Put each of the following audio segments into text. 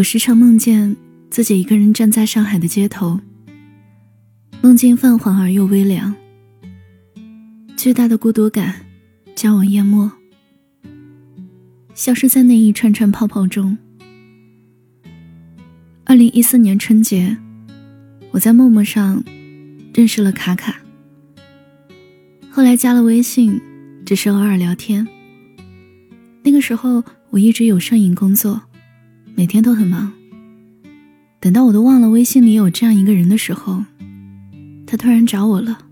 我时常梦见自己一个人站在上海的街头，梦境泛黄而又微凉，巨大的孤独感将我淹没，消失在那一串串泡泡中。二零一四年春节，我在陌陌上认识了卡卡，后来加了微信，只是偶尔聊天。那个时候我一直有摄影工作。每天都很忙。等到我都忘了微信里有这样一个人的时候，他突然找我了。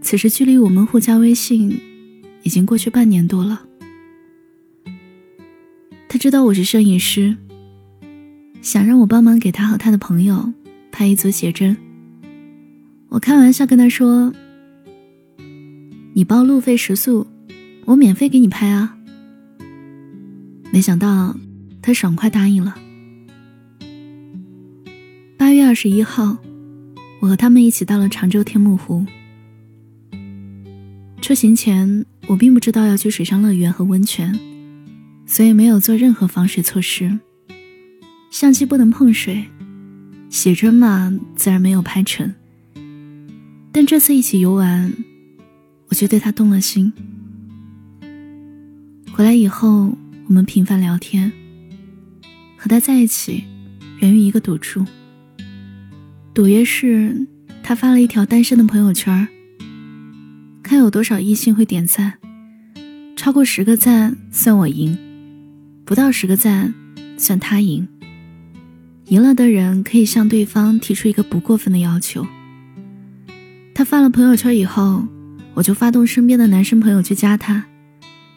此时距离我们互加微信已经过去半年多了。他知道我是摄影师，想让我帮忙给他和他的朋友拍一组写真。我开玩笑跟他说：“你包路费食宿，我免费给你拍啊。”没想到。他爽快答应了。八月二十一号，我和他们一起到了常州天目湖。出行前，我并不知道要去水上乐园和温泉，所以没有做任何防水措施。相机不能碰水，写真嘛，自然没有拍成。但这次一起游玩，我却对他动了心。回来以后，我们频繁聊天。和他在一起，源于一个赌注。赌约是，他发了一条单身的朋友圈，看有多少异性会点赞，超过十个赞算我赢，不到十个赞算他赢。赢了的人可以向对方提出一个不过分的要求。他发了朋友圈以后，我就发动身边的男生朋友去加他，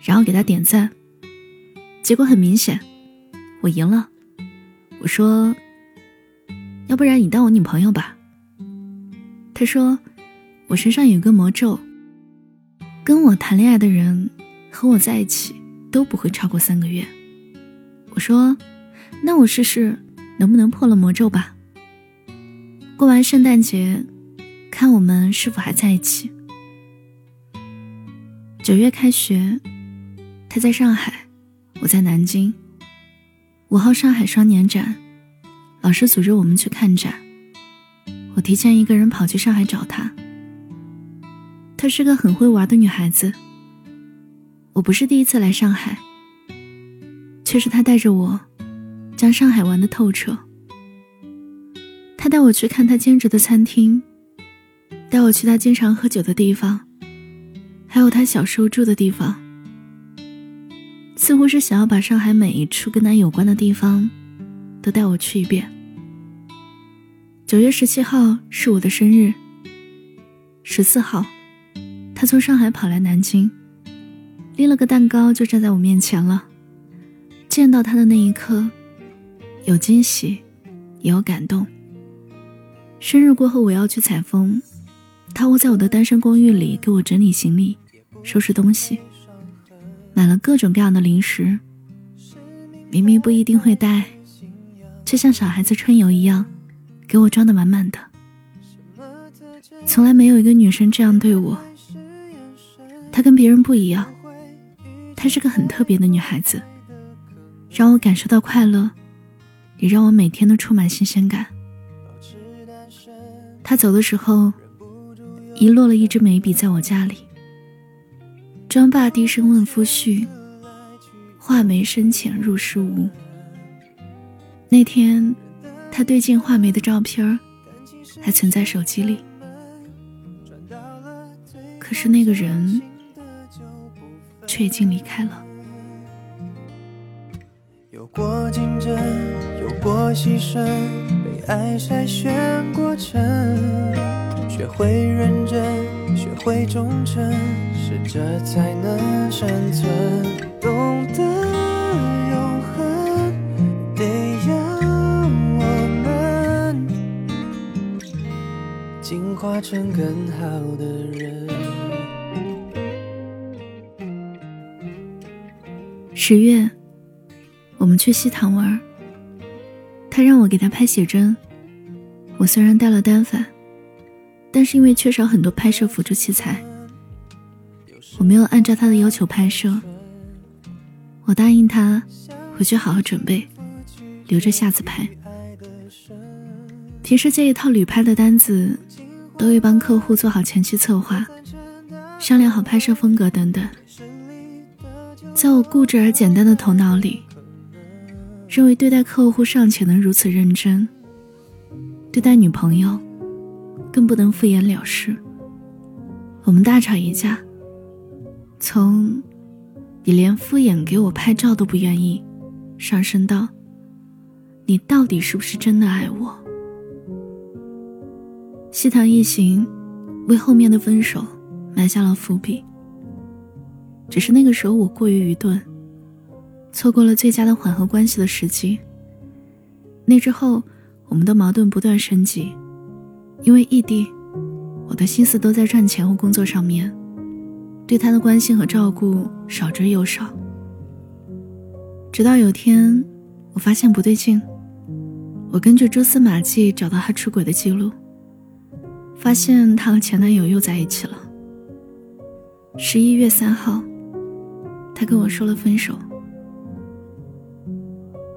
然后给他点赞。结果很明显，我赢了。我说：“要不然你当我女朋友吧。”他说：“我身上有个魔咒，跟我谈恋爱的人和我在一起都不会超过三个月。”我说：“那我试试能不能破了魔咒吧。”过完圣诞节，看我们是否还在一起。九月开学，他在上海，我在南京。五号上海双年展，老师组织我们去看展。我提前一个人跑去上海找她。她是个很会玩的女孩子。我不是第一次来上海，却是她带着我，将上海玩的透彻。她带我去看她兼职的餐厅，带我去她经常喝酒的地方，还有她小时候住的地方。似乎是想要把上海每一处跟他有关的地方，都带我去一遍。九月十七号是我的生日。十四号，他从上海跑来南京，拎了个蛋糕就站在我面前了。见到他的那一刻，有惊喜，也有感动。生日过后我要去采风，他窝在我的单身公寓里给我整理行李，收拾东西。买了各种各样的零食，明明不一定会带，却像小孩子春游一样，给我装的满满的。从来没有一个女生这样对我，她跟别人不一样，她是个很特别的女孩子，让我感受到快乐，也让我每天都充满新鲜感。她走的时候，遗落了一支眉笔在我家里。妆罢低声问夫婿，画眉深浅入时无。那天，他对镜画眉的照片还存在手机里，可是那个人却已经离开了。有过竞争，有过牺牲，被爱筛选过程，学会认真。学会忠诚，适者才能生存。懂得永恒，得要我们进化成更好的人。十月，我们去西塘玩，他让我给他拍写真，我虽然带了单反。但是因为缺少很多拍摄辅助器材，我没有按照他的要求拍摄。我答应他回去好好准备。留着下次拍。平时接一套旅拍的单子，都会帮客户做好前期策划，商量好拍摄风格等等。在我固执而简单的头脑里，认为对待客户尚且能如此认真，对待女朋友更不能敷衍了事。我们大吵一架，从你连敷衍给我拍照都不愿意，上升到你到底是不是真的爱我？西塘一行，为后面的分手埋下了伏笔。只是那个时候我过于愚钝，错过了最佳的缓和关系的时机。那之后，我们的矛盾不断升级，因为异地，我的心思都在赚钱和工作上面，对他的关心和照顾少之又少。直到有天，我发现不对劲，我根据蛛丝马迹找到他出轨的记录。发现她和前男友又在一起了。十一月三号，他跟我说了分手。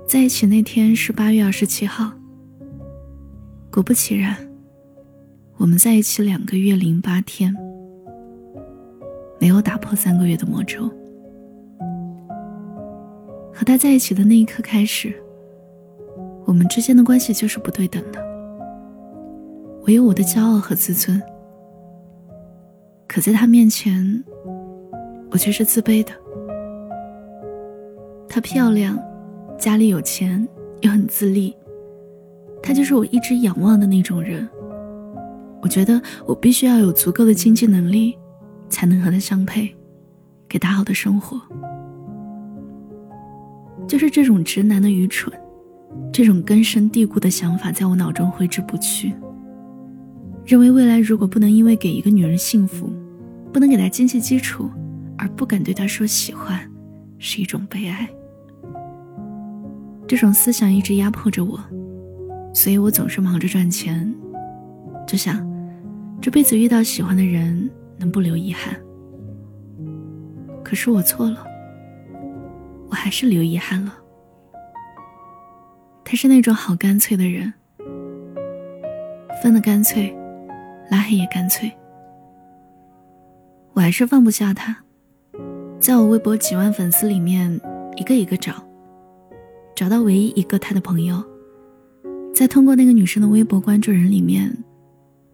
在一起那天是八月二十七号。果不其然，我们在一起两个月零八天，没有打破三个月的魔咒。和他在一起的那一刻开始，我们之间的关系就是不对等的。我有我的骄傲和自尊，可在他面前，我却是自卑的。她漂亮，家里有钱，又很自立，她就是我一直仰望的那种人。我觉得我必须要有足够的经济能力，才能和他相配，给他好的生活。就是这种直男的愚蠢，这种根深蒂固的想法，在我脑中挥之不去。认为未来如果不能因为给一个女人幸福，不能给她经济基础，而不敢对她说喜欢，是一种悲哀。这种思想一直压迫着我，所以我总是忙着赚钱，就想这辈子遇到喜欢的人能不留遗憾。可是我错了，我还是留遗憾了。他是那种好干脆的人，分的干脆。拉黑也干脆，我还是放不下他，在我微博几万粉丝里面一个一个找，找到唯一一个他的朋友，再通过那个女生的微博关注人里面，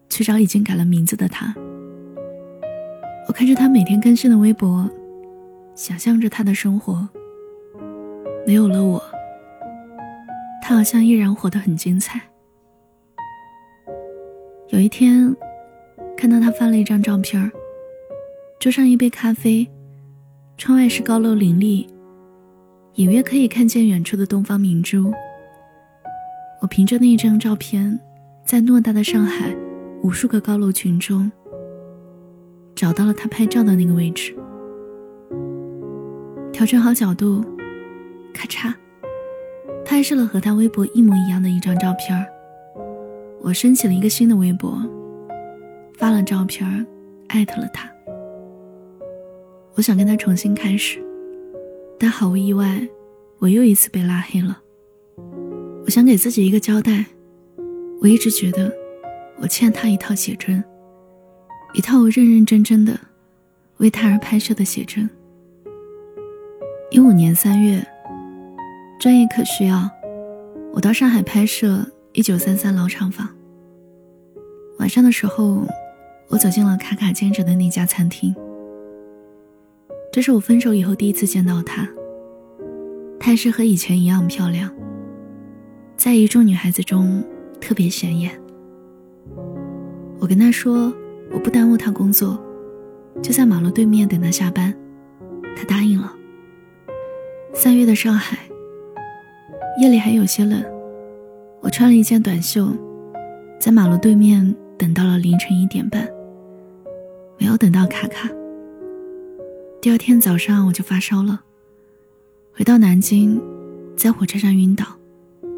去找已经改了名字的他。我看着他每天更新的微博，想象着他的生活。没有了我，他好像依然活得很精彩。有一天。看到他发了一张照片桌上一杯咖啡，窗外是高楼林立，隐约可以看见远处的东方明珠。我凭着那一张照片，在偌大的上海无数个高楼群中，找到了他拍照的那个位置，调整好角度，咔嚓，拍摄了和他微博一模一样的一张照片我申请了一个新的微博。发了照片，艾特了他。我想跟他重新开始，但毫无意外，我又一次被拉黑了。我想给自己一个交代，我一直觉得我欠他一套写真，一套我认认真真的为他而拍摄的写真。一五年三月，专业课需要，我到上海拍摄一九三三老厂房。晚上的时候。我走进了卡卡兼职的那家餐厅。这是我分手以后第一次见到她。她还是和以前一样漂亮，在一众女孩子中特别显眼。我跟她说我不耽误他工作，就在马路对面等他下班。他答应了。三月的上海，夜里还有些冷，我穿了一件短袖，在马路对面等到了凌晨一点半。没有等到卡卡。第二天早上我就发烧了，回到南京，在火车上晕倒，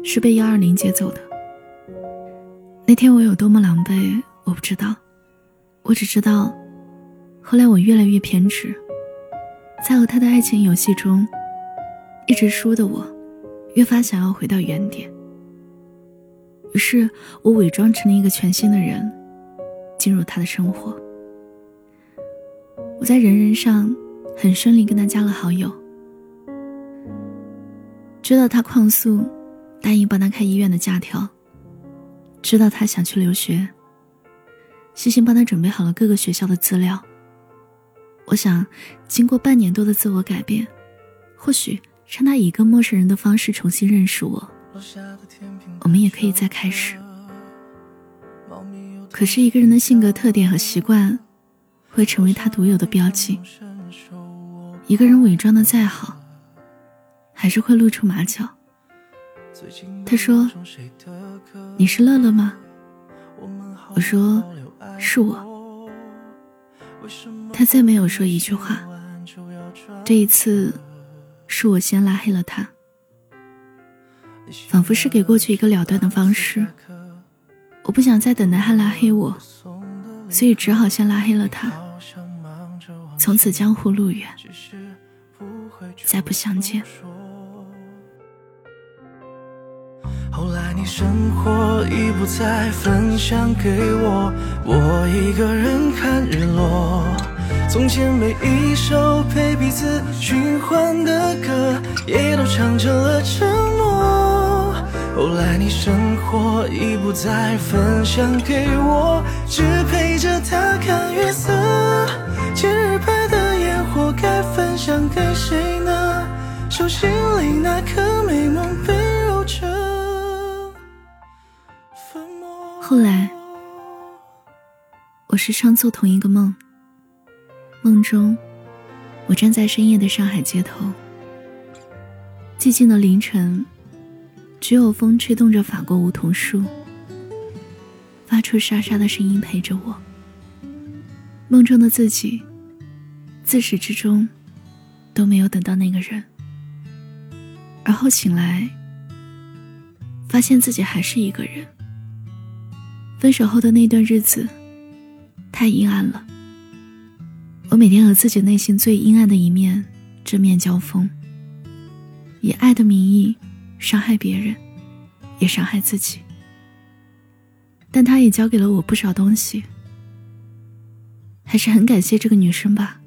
是被幺二零接走的。那天我有多么狼狈，我不知道，我只知道，后来我越来越偏执，在和他的爱情游戏中，一直输的我，越发想要回到原点。于是我伪装成了一个全新的人，进入他的生活。我在人人上很顺利跟他加了好友，知道他旷诉，答应帮他开医院的假条，知道他想去留学，细心帮他准备好了各个学校的资料。我想，经过半年多的自我改变，或许让他以一个陌生人的方式重新认识我。我们也可以再开始。可是，一个人的性格特点和习惯，会成为他独有的标记。一个人伪装的再好，还是会露出马脚。他说：“你是乐乐吗？”我说：“是我。”他再没有说一句话。这一次，是我先拉黑了他。仿佛是给过去一个了断的方式。我不想再等待他拉黑我，所以只好先拉黑了他。从此江湖路远，再不相见。生活已不再分享给我，我一个人看日落。从前每一首陪彼此循环的歌，也都唱成了沉默。后来你生活已不再分享给我，只陪着他看月色。节日派的烟火该分享给谁呢？手心里那颗美梦被后来，我时常做同一个梦。梦中，我站在深夜的上海街头，寂静的凌晨，只有风吹动着法国梧桐树，发出沙沙的声音陪着我。梦中的自己，自始至终都没有等到那个人，而后醒来，发现自己还是一个人。分手后的那段日子，太阴暗了。我每天和自己内心最阴暗的一面正面交锋，以爱的名义伤害别人，也伤害自己。但他也教给了我不少东西，还是很感谢这个女生吧。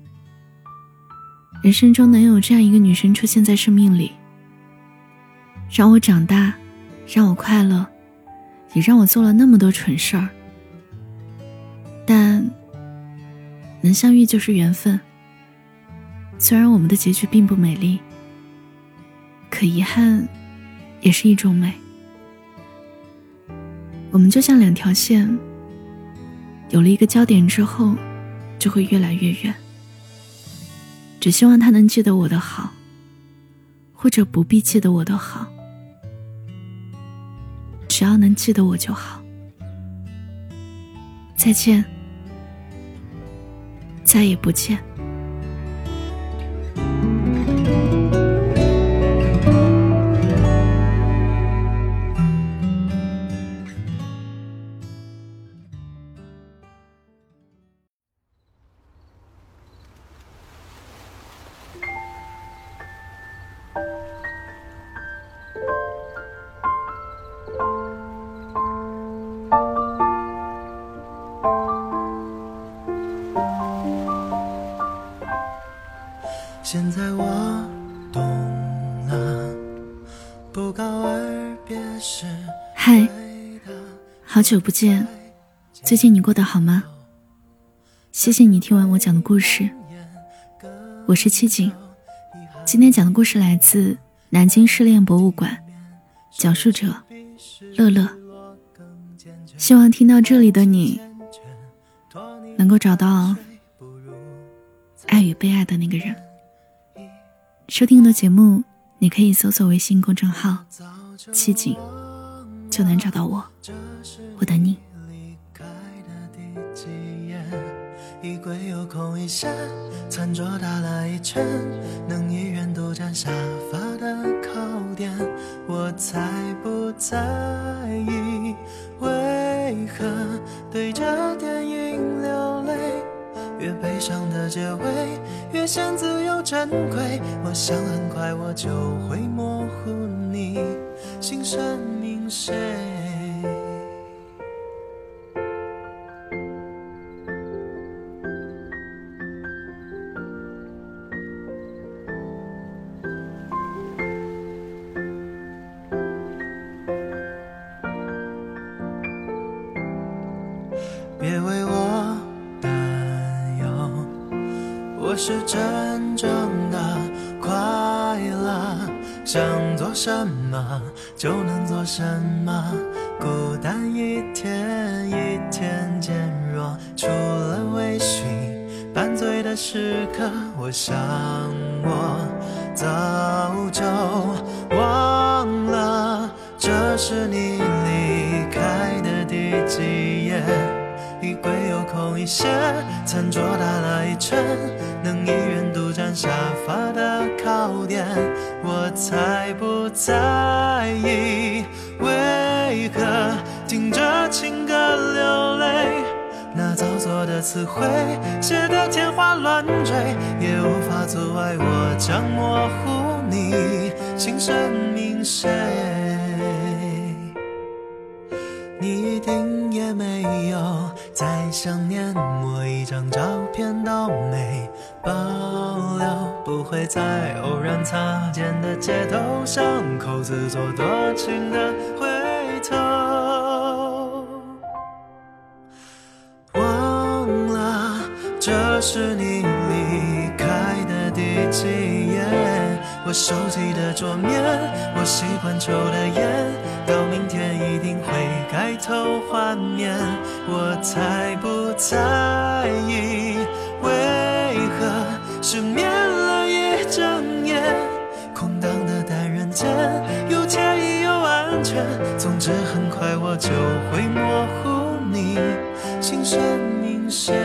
人生中能有这样一个女生出现在生命里，让我长大，让我快乐，也让我做了那么多蠢事儿。但。能相遇就是缘分。虽然我们的结局并不美丽，可遗憾也是一种美。我们就像两条线，有了一个焦点之后，就会越来越远。只希望他能记得我的好，或者不必记得我的好，只要能记得我就好。再见。再也不见。好久不见，最近你过得好吗？谢谢你听完我讲的故事，我是七景。今天讲的故事来自南京失恋博物馆，讲述者乐乐。希望听到这里的你，能够找到爱与被爱的那个人。收听的节目，你可以搜索微信公众号“七景”，就能找到我。我等你。衣柜有空一扇，餐桌打了一圈，能一人独占沙发的靠垫，我才不在意。为何对着电影流泪？越悲伤的结尾，越显自由珍贵。我想很快我就会模糊你心生命谁。别为我担忧，我是真正的快。想做什么就能做什么，孤单一天一天减弱。除了微醺半醉的时刻，我想我早就忘了，这是你空一些，餐桌打了一圈，能一人独占沙发的靠垫，我才不在意。为何听着情歌流泪？那造作的词汇写得天花乱坠，也无法阻碍我将模糊你心生命谁？你一定也没有再想念我，一张照片都没保留，不会在偶然擦肩的街头巷口自作多情的回头，忘了这是你我手机的桌面，我习惯抽的烟，到明天一定会改头换面，我才不在意。为何失眠了一整夜？空荡的单人间，又惬意又安全。总之很快我就会模糊你心生命谁？